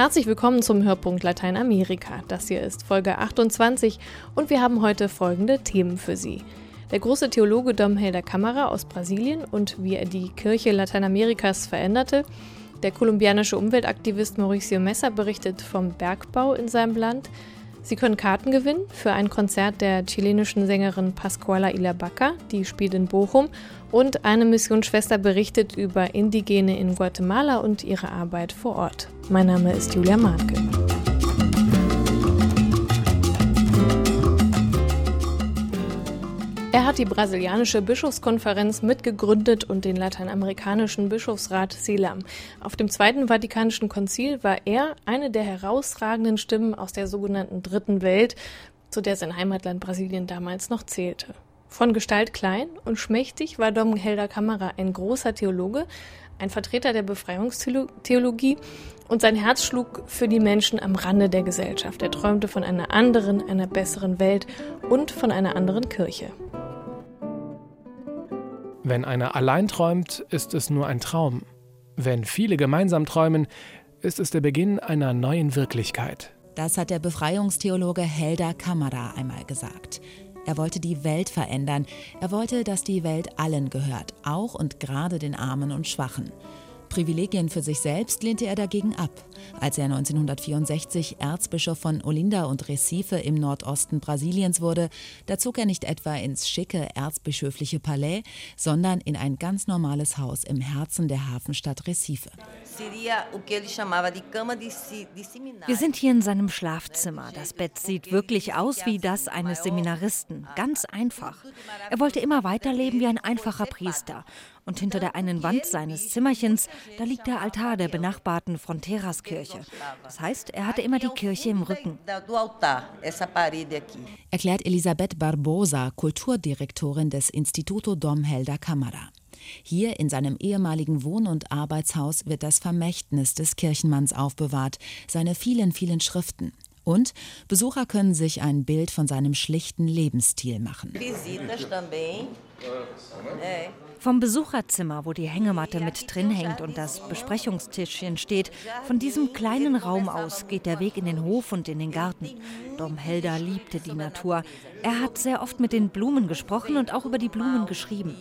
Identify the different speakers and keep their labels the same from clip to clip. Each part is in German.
Speaker 1: Herzlich willkommen zum Hörpunkt Lateinamerika. Das hier ist Folge 28 und wir haben heute folgende Themen für Sie. Der große Theologe Dom Helder Camara aus Brasilien und wie er die Kirche Lateinamerikas veränderte. Der kolumbianische Umweltaktivist Mauricio Messa berichtet vom Bergbau in seinem Land. Sie können Karten gewinnen für ein Konzert der chilenischen Sängerin Pascuala Ilabaca, die spielt in Bochum, und eine Missionsschwester berichtet über Indigene in Guatemala und ihre Arbeit vor Ort. Mein Name ist Julia Mahnke. Die brasilianische Bischofskonferenz mitgegründet und den lateinamerikanischen Bischofsrat SILAM. Auf dem Zweiten Vatikanischen Konzil war er eine der herausragenden Stimmen aus der sogenannten Dritten Welt, zu der sein Heimatland Brasilien damals noch zählte. Von Gestalt klein und schmächtig war Dom Helder Kamera ein großer Theologe, ein Vertreter der Befreiungstheologie und sein Herz schlug für die Menschen am Rande der Gesellschaft. Er träumte von einer anderen, einer besseren Welt und von einer anderen Kirche.
Speaker 2: Wenn einer allein träumt, ist es nur ein Traum. Wenn viele gemeinsam träumen, ist es der Beginn einer neuen Wirklichkeit.
Speaker 3: Das hat der Befreiungstheologe Helder Kamada einmal gesagt. Er wollte die Welt verändern. Er wollte, dass die Welt allen gehört, auch und gerade den Armen und Schwachen. Privilegien für sich selbst lehnte er dagegen ab. Als er 1964 Erzbischof von Olinda und Recife im Nordosten Brasiliens wurde, da zog er nicht etwa ins schicke erzbischöfliche Palais, sondern in ein ganz normales Haus im Herzen der Hafenstadt Recife.
Speaker 4: Wir sind hier in seinem Schlafzimmer. Das Bett sieht wirklich aus wie das eines Seminaristen. Ganz einfach. Er wollte immer weiterleben wie ein einfacher Priester. Und hinter der einen Wand seines Zimmerchens, da liegt der Altar der benachbarten Fronteras-Kirche. Das heißt, er hatte immer die Kirche im Rücken.
Speaker 3: Erklärt Elisabeth Barbosa, Kulturdirektorin des Instituto Dom Helder Camara. Hier in seinem ehemaligen Wohn- und Arbeitshaus wird das Vermächtnis des Kirchenmanns aufbewahrt, seine vielen, vielen Schriften. Und Besucher können sich ein Bild von seinem schlichten Lebensstil machen. Também.
Speaker 4: Vom Besucherzimmer, wo die Hängematte mit drin hängt und das Besprechungstischchen steht, von diesem kleinen Raum aus geht der Weg in den Hof und in den Garten. Dom Helder liebte die Natur. Er hat sehr oft mit den Blumen gesprochen und auch über die Blumen geschrieben.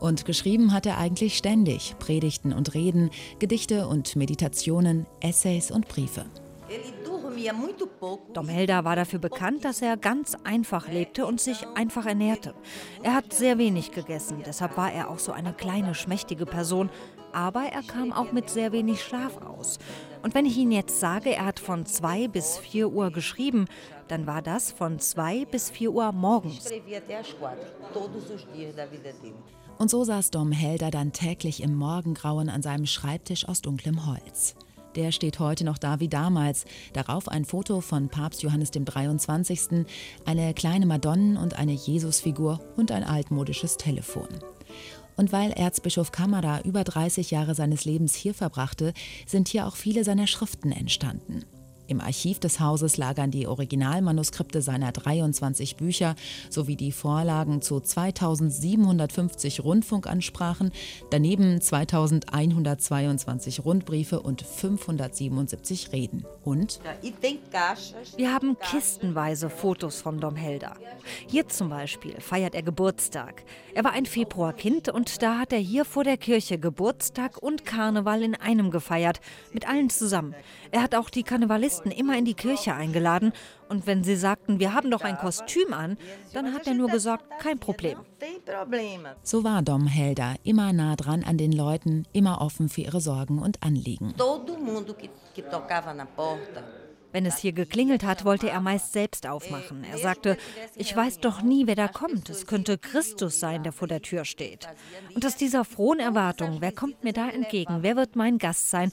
Speaker 3: Und geschrieben hat er eigentlich ständig Predigten und Reden, Gedichte und Meditationen, Essays und Briefe.
Speaker 4: Dom Helder war dafür bekannt, dass er ganz einfach lebte und sich einfach ernährte. Er hat sehr wenig gegessen, deshalb war er auch so eine kleine, schmächtige Person. Aber er kam auch mit sehr wenig Schlaf aus. Und wenn ich Ihnen jetzt sage, er hat von 2 bis 4 Uhr geschrieben, dann war das von 2 bis 4 Uhr morgens.
Speaker 3: Und so saß Dom Helder dann täglich im Morgengrauen an seinem Schreibtisch aus dunklem Holz. Der steht heute noch da wie damals. Darauf ein Foto von Papst Johannes dem 23., eine kleine Madonnen und eine Jesusfigur und ein altmodisches Telefon. Und weil Erzbischof Kamera über 30 Jahre seines Lebens hier verbrachte, sind hier auch viele seiner Schriften entstanden. Im Archiv des Hauses lagern die Originalmanuskripte seiner 23 Bücher sowie die Vorlagen zu 2750 Rundfunkansprachen, daneben 2122 Rundbriefe und 577 Reden. Und
Speaker 4: wir haben kistenweise Fotos von Dom Helder. Hier zum Beispiel feiert er Geburtstag. Er war ein Februarkind und da hat er hier vor der Kirche Geburtstag und Karneval in einem gefeiert, mit allen zusammen. Er hat auch die Karnevalisten immer in die Kirche eingeladen und wenn sie sagten, wir haben doch ein Kostüm an, dann hat er nur gesagt, kein Problem.
Speaker 3: So war Dom Helder immer nah dran an den Leuten, immer offen für ihre Sorgen und Anliegen.
Speaker 4: Wenn es hier geklingelt hat, wollte er meist selbst aufmachen. Er sagte, ich weiß doch nie, wer da kommt. Es könnte Christus sein, der vor der Tür steht. Und aus dieser frohen Erwartung, wer kommt mir da entgegen, wer wird mein Gast sein,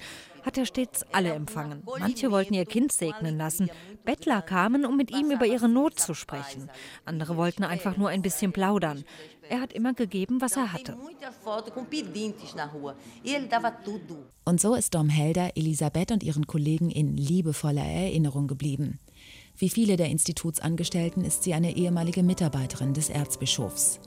Speaker 4: hat er stets alle empfangen. Manche wollten ihr Kind segnen lassen. Bettler kamen, um mit ihm über ihre Not zu sprechen. Andere wollten einfach nur ein bisschen plaudern. Er hat immer gegeben, was er hatte.
Speaker 3: Und so ist Dom Helder Elisabeth und ihren Kollegen in liebevoller Erinnerung geblieben. Wie viele der Institutsangestellten ist sie eine ehemalige Mitarbeiterin des Erzbischofs.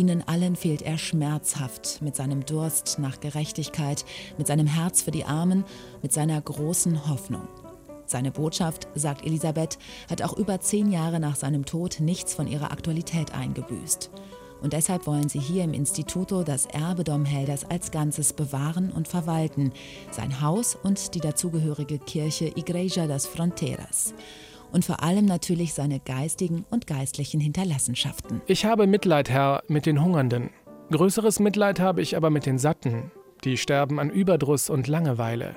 Speaker 3: Ihnen allen fehlt er schmerzhaft mit seinem Durst nach Gerechtigkeit, mit seinem Herz für die Armen, mit seiner großen Hoffnung. Seine Botschaft, sagt Elisabeth, hat auch über zehn Jahre nach seinem Tod nichts von ihrer Aktualität eingebüßt. Und deshalb wollen sie hier im Instituto das Erbe Domhelders als Ganzes bewahren und verwalten, sein Haus und die dazugehörige Kirche Igreja das Fronteras. Und vor allem natürlich seine geistigen und geistlichen Hinterlassenschaften.
Speaker 2: Ich habe Mitleid, Herr, mit den Hungernden. Größeres Mitleid habe ich aber mit den Satten. Die sterben an Überdruss und Langeweile.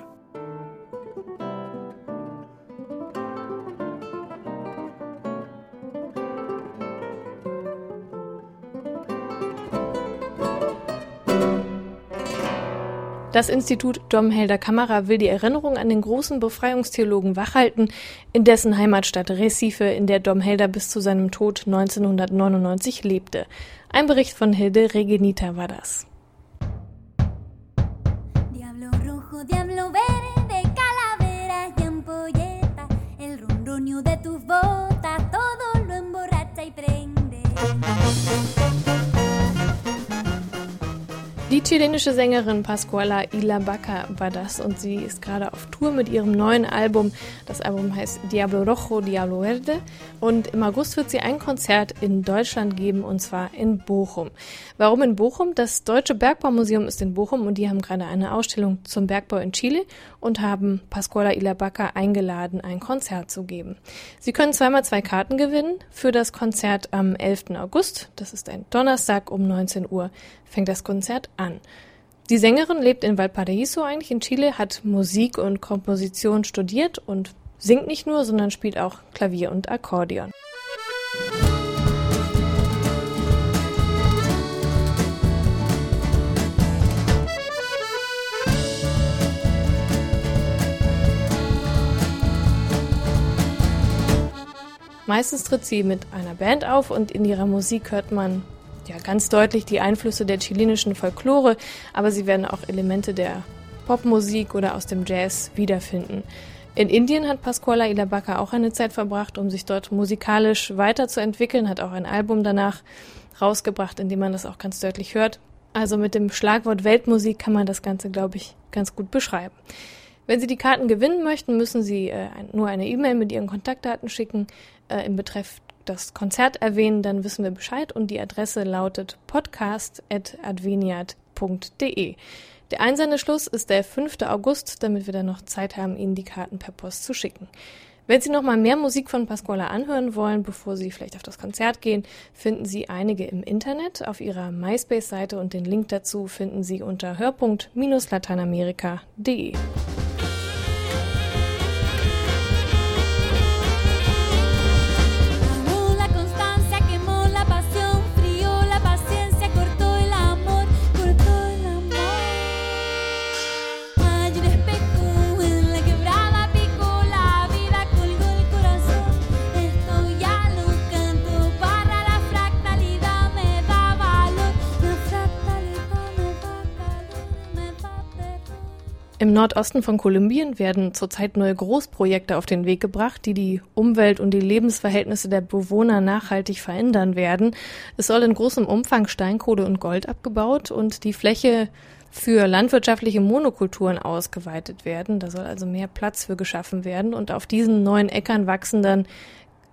Speaker 1: Das Institut Domhelder Kamera will die Erinnerung an den großen Befreiungstheologen wachhalten, in dessen Heimatstadt Recife, in der Domhelder bis zu seinem Tod 1999 lebte. Ein Bericht von Hilde Regenita war das. Diablo rojo, Diablo verde, calaveras y el ronronio de tus chilenische Sängerin Pascuala Ilabaca war das und sie ist gerade auf Tour mit ihrem neuen Album. Das Album heißt Diablo Rojo, Diablo Verde und im August wird sie ein Konzert in Deutschland geben und zwar in Bochum. Warum in Bochum? Das Deutsche Bergbaumuseum ist in Bochum und die haben gerade eine Ausstellung zum Bergbau in Chile und haben Pascuala Ilabaca eingeladen, ein Konzert zu geben. Sie können zweimal zwei Karten gewinnen für das Konzert am 11. August. Das ist ein Donnerstag um 19 Uhr fängt das Konzert an. Die Sängerin lebt in Valparaiso eigentlich in Chile, hat Musik und Komposition studiert und singt nicht nur, sondern spielt auch Klavier und Akkordeon. Meistens tritt sie mit einer Band auf und in ihrer Musik hört man ja ganz deutlich die Einflüsse der chilenischen Folklore, aber sie werden auch Elemente der Popmusik oder aus dem Jazz wiederfinden. In Indien hat Pasquala Ilabaca auch eine Zeit verbracht, um sich dort musikalisch weiterzuentwickeln, hat auch ein Album danach rausgebracht, in dem man das auch ganz deutlich hört. Also mit dem Schlagwort Weltmusik kann man das Ganze, glaube ich, ganz gut beschreiben. Wenn Sie die Karten gewinnen möchten, müssen Sie äh, nur eine E-Mail mit Ihren Kontaktdaten schicken äh, im Betreff das Konzert erwähnen, dann wissen wir Bescheid und die Adresse lautet podcast.adveniat.de. Der Einsendeschluss ist der 5. August, damit wir dann noch Zeit haben, Ihnen die Karten per Post zu schicken. Wenn Sie noch mal mehr Musik von Pasquala anhören wollen, bevor Sie vielleicht auf das Konzert gehen, finden Sie einige im Internet auf ihrer MySpace-Seite und den Link dazu finden Sie unter hörpunkt-lateinamerika.de. Nordosten von Kolumbien werden zurzeit neue Großprojekte auf den Weg gebracht, die die Umwelt und die Lebensverhältnisse der Bewohner nachhaltig verändern werden. Es soll in großem Umfang Steinkohle und Gold abgebaut und die Fläche für landwirtschaftliche Monokulturen ausgeweitet werden. Da soll also mehr Platz für geschaffen werden und auf diesen neuen Äckern wachsen dann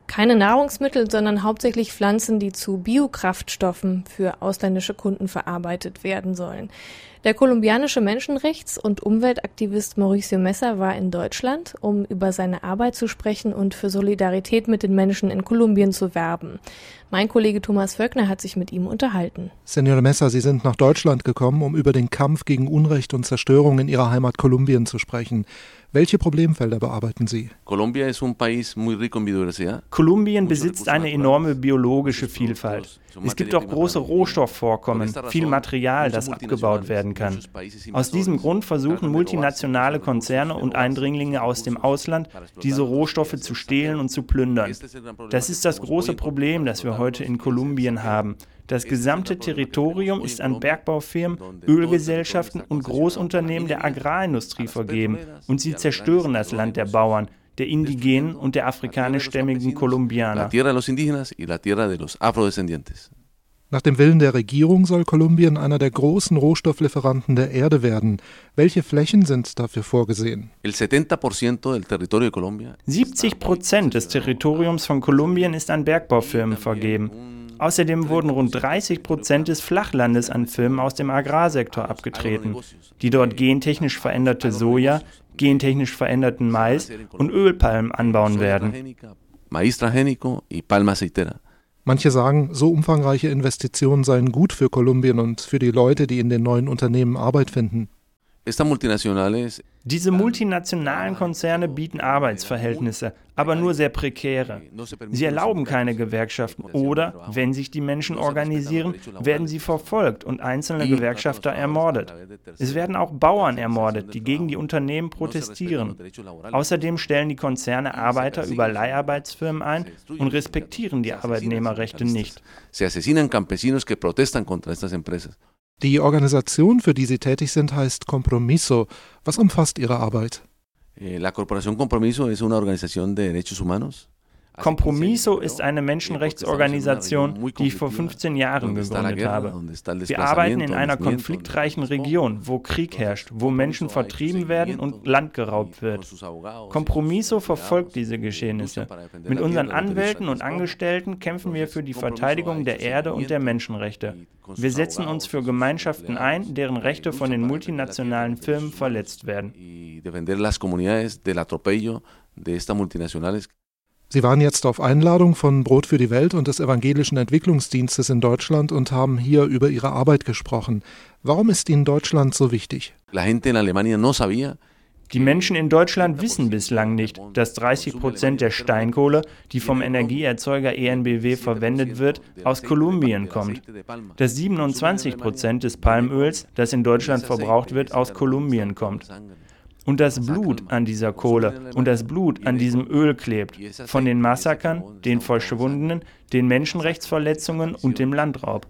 Speaker 1: keine Nahrungsmittel, sondern hauptsächlich Pflanzen, die zu Biokraftstoffen für ausländische Kunden verarbeitet werden sollen. Der kolumbianische Menschenrechts- und Umweltaktivist Mauricio Messa war in Deutschland, um über seine Arbeit zu sprechen und für Solidarität mit den Menschen in Kolumbien zu werben. Mein Kollege Thomas Völkner hat sich mit ihm unterhalten.
Speaker 5: Senor Messa, Sie sind nach Deutschland gekommen, um über den Kampf gegen Unrecht und Zerstörung in Ihrer Heimat Kolumbien zu sprechen. Welche Problemfelder bearbeiten Sie?
Speaker 6: Kolumbien besitzt eine enorme biologische Vielfalt. Es gibt auch große Rohstoffvorkommen, viel Material, das abgebaut werden kann. Aus diesem Grund versuchen multinationale Konzerne und Eindringlinge aus dem Ausland, diese Rohstoffe zu stehlen und zu plündern. Das ist das große Problem, das wir heute in Kolumbien haben. Das gesamte Territorium ist an Bergbaufirmen, Ölgesellschaften und Großunternehmen der Agrarindustrie vergeben und sie zerstören das Land der Bauern, der indigenen und der afrikanischstämmigen Kolumbianer.
Speaker 5: Nach dem Willen der Regierung soll Kolumbien einer der großen Rohstofflieferanten der Erde werden. Welche Flächen sind dafür vorgesehen?
Speaker 6: 70 Prozent des Territoriums von Kolumbien ist an Bergbaufirmen vergeben. Außerdem wurden rund 30 Prozent des Flachlandes an Firmen aus dem Agrarsektor abgetreten, die dort gentechnisch veränderte Soja, gentechnisch veränderten Mais und Ölpalmen anbauen werden.
Speaker 5: Manche sagen, so umfangreiche Investitionen seien gut für Kolumbien und für die Leute, die in den neuen Unternehmen Arbeit finden.
Speaker 6: Diese multinationalen Konzerne bieten Arbeitsverhältnisse, aber nur sehr prekäre. Sie erlauben keine Gewerkschaften oder, wenn sich die Menschen organisieren, werden sie verfolgt und einzelne Gewerkschafter ermordet. Es werden auch Bauern ermordet, die gegen die Unternehmen protestieren. Außerdem stellen die Konzerne Arbeiter über Leiharbeitsfirmen ein und respektieren die Arbeitnehmerrechte nicht. Se asesinan campesinos que protestan contra estas empresas.
Speaker 5: Die Organisation, für die Sie tätig sind, heißt Compromiso. Was umfasst Ihre Arbeit?
Speaker 7: Eh, la Corporación Compromiso es una organización de derechos humanos
Speaker 6: Compromiso ist eine Menschenrechtsorganisation, die ich vor 15 Jahren gegründet habe. Wir arbeiten in einer konfliktreichen Region, wo Krieg herrscht, wo Menschen vertrieben werden und Land geraubt wird. Compromiso verfolgt diese Geschehnisse. Mit unseren Anwälten und Angestellten kämpfen wir für die Verteidigung der Erde und der Menschenrechte. Wir setzen uns für Gemeinschaften ein, deren Rechte von den multinationalen Firmen verletzt werden.
Speaker 5: Sie waren jetzt auf Einladung von Brot für die Welt und des Evangelischen Entwicklungsdienstes in Deutschland und haben hier über Ihre Arbeit gesprochen. Warum ist Ihnen Deutschland so wichtig?
Speaker 6: Die Menschen in Deutschland wissen bislang nicht, dass 30 Prozent der Steinkohle, die vom Energieerzeuger ENBW verwendet wird, aus Kolumbien kommt. Dass 27 Prozent des Palmöls, das in Deutschland verbraucht wird, aus Kolumbien kommt und das Blut an dieser Kohle und das Blut an diesem Öl klebt, von den Massakern, den Verschwundenen, den Menschenrechtsverletzungen und dem Landraub.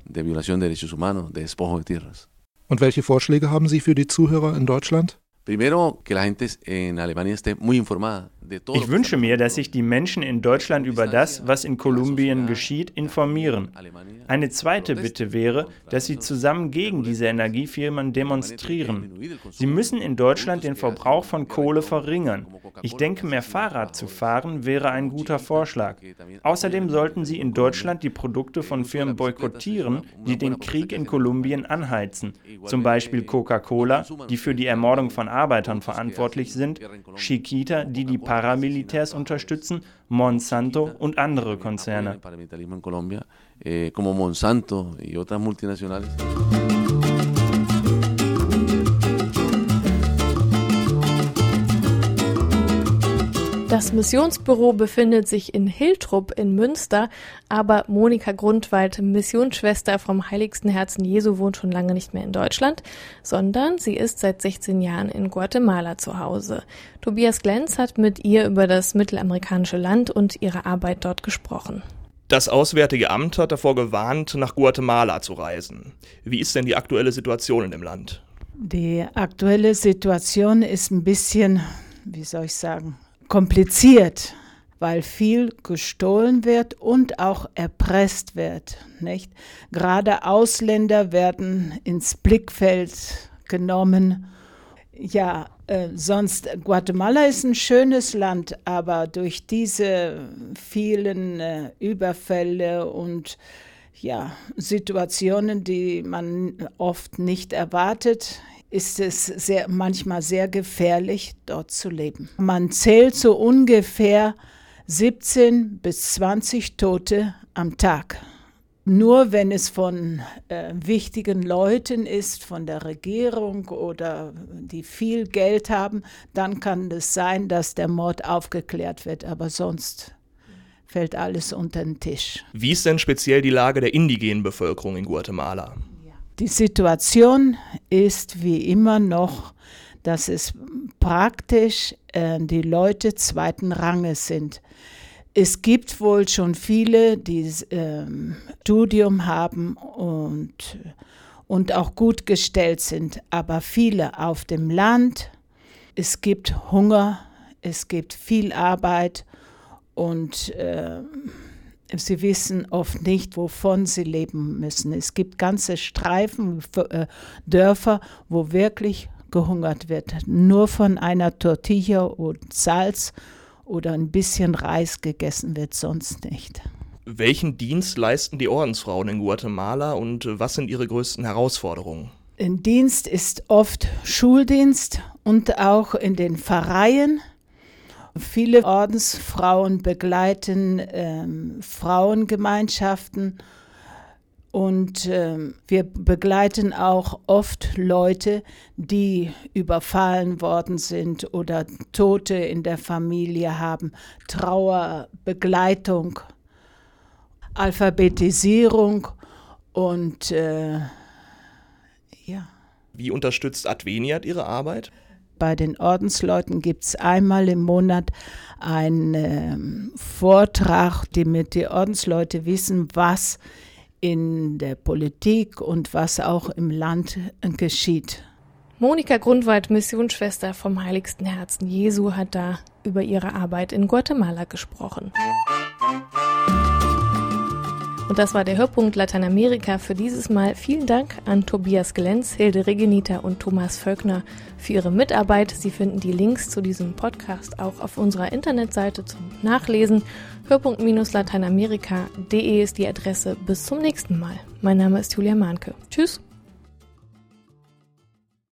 Speaker 5: Und welche Vorschläge haben Sie für die Zuhörer in Deutschland?
Speaker 6: Primero, que la gente en Alemania esté muy informada ich wünsche mir, dass sich die Menschen in Deutschland über das, was in Kolumbien geschieht, informieren. Eine zweite Bitte wäre, dass sie zusammen gegen diese Energiefirmen demonstrieren. Sie müssen in Deutschland den Verbrauch von Kohle verringern. Ich denke, mehr Fahrrad zu fahren wäre ein guter Vorschlag. Außerdem sollten sie in Deutschland die Produkte von Firmen boykottieren, die den Krieg in Kolumbien anheizen. Zum Beispiel Coca-Cola, die für die Ermordung von Arbeitern verantwortlich sind, Chiquita, die die Paramilitärs unterstützen, Monsanto und andere Konzerne.
Speaker 1: Das Missionsbüro befindet sich in Hiltrup in Münster, aber Monika Grundwald, Missionsschwester vom Heiligsten Herzen Jesu, wohnt schon lange nicht mehr in Deutschland, sondern sie ist seit 16 Jahren in Guatemala zu Hause. Tobias Glenz hat mit ihr über das mittelamerikanische Land und ihre Arbeit dort gesprochen.
Speaker 8: Das Auswärtige Amt hat davor gewarnt, nach Guatemala zu reisen. Wie ist denn die aktuelle Situation in dem Land?
Speaker 9: Die aktuelle Situation ist ein bisschen, wie soll ich sagen, kompliziert, weil viel gestohlen wird und auch erpresst wird. Nicht? Gerade Ausländer werden ins Blickfeld genommen. Ja, äh, sonst Guatemala ist ein schönes Land, aber durch diese vielen äh, Überfälle und ja, Situationen, die man oft nicht erwartet, ist es sehr, manchmal sehr gefährlich, dort zu leben. Man zählt so ungefähr 17 bis 20 Tote am Tag. Nur wenn es von äh, wichtigen Leuten ist, von der Regierung oder die viel Geld haben, dann kann es sein, dass der Mord aufgeklärt wird, aber sonst fällt alles unter den Tisch.
Speaker 8: Wie ist denn speziell die Lage der indigenen Bevölkerung in Guatemala?
Speaker 9: Die Situation ist wie immer noch, dass es praktisch äh, die Leute zweiten Ranges sind. Es gibt wohl schon viele, die äh, Studium haben und, und auch gut gestellt sind, aber viele auf dem Land. Es gibt Hunger, es gibt viel Arbeit und äh, sie wissen oft nicht, wovon sie leben müssen. Es gibt ganze Streifen, äh, Dörfer, wo wirklich gehungert wird. Nur von einer Tortilla und Salz oder ein bisschen Reis gegessen wird, sonst nicht.
Speaker 8: Welchen Dienst leisten die Ordensfrauen in Guatemala und was sind ihre größten Herausforderungen?
Speaker 9: Ein Dienst ist oft Schuldienst und auch in den Pfarreien. Viele Ordensfrauen begleiten ähm, Frauengemeinschaften und ähm, wir begleiten auch oft Leute, die überfallen worden sind oder Tote in der Familie haben, Trauerbegleitung, Alphabetisierung und äh, ja.
Speaker 8: Wie unterstützt Adveniat Ihre Arbeit?
Speaker 9: Bei den Ordensleuten gibt es einmal im Monat einen äh, Vortrag, damit die Ordensleute wissen, was in der Politik und was auch im Land geschieht.
Speaker 1: Monika Grundwald, Missionsschwester vom Heiligsten Herzen Jesu, hat da über ihre Arbeit in Guatemala gesprochen. Und das war der Hörpunkt Lateinamerika für dieses Mal. Vielen Dank an Tobias Glenz, Hilde Regenita und Thomas Völkner für ihre Mitarbeit. Sie finden die Links zu diesem Podcast auch auf unserer Internetseite zum Nachlesen. Hörpunkt-lateinamerika.de ist die Adresse. Bis zum nächsten Mal. Mein Name ist Julia Mahnke. Tschüss.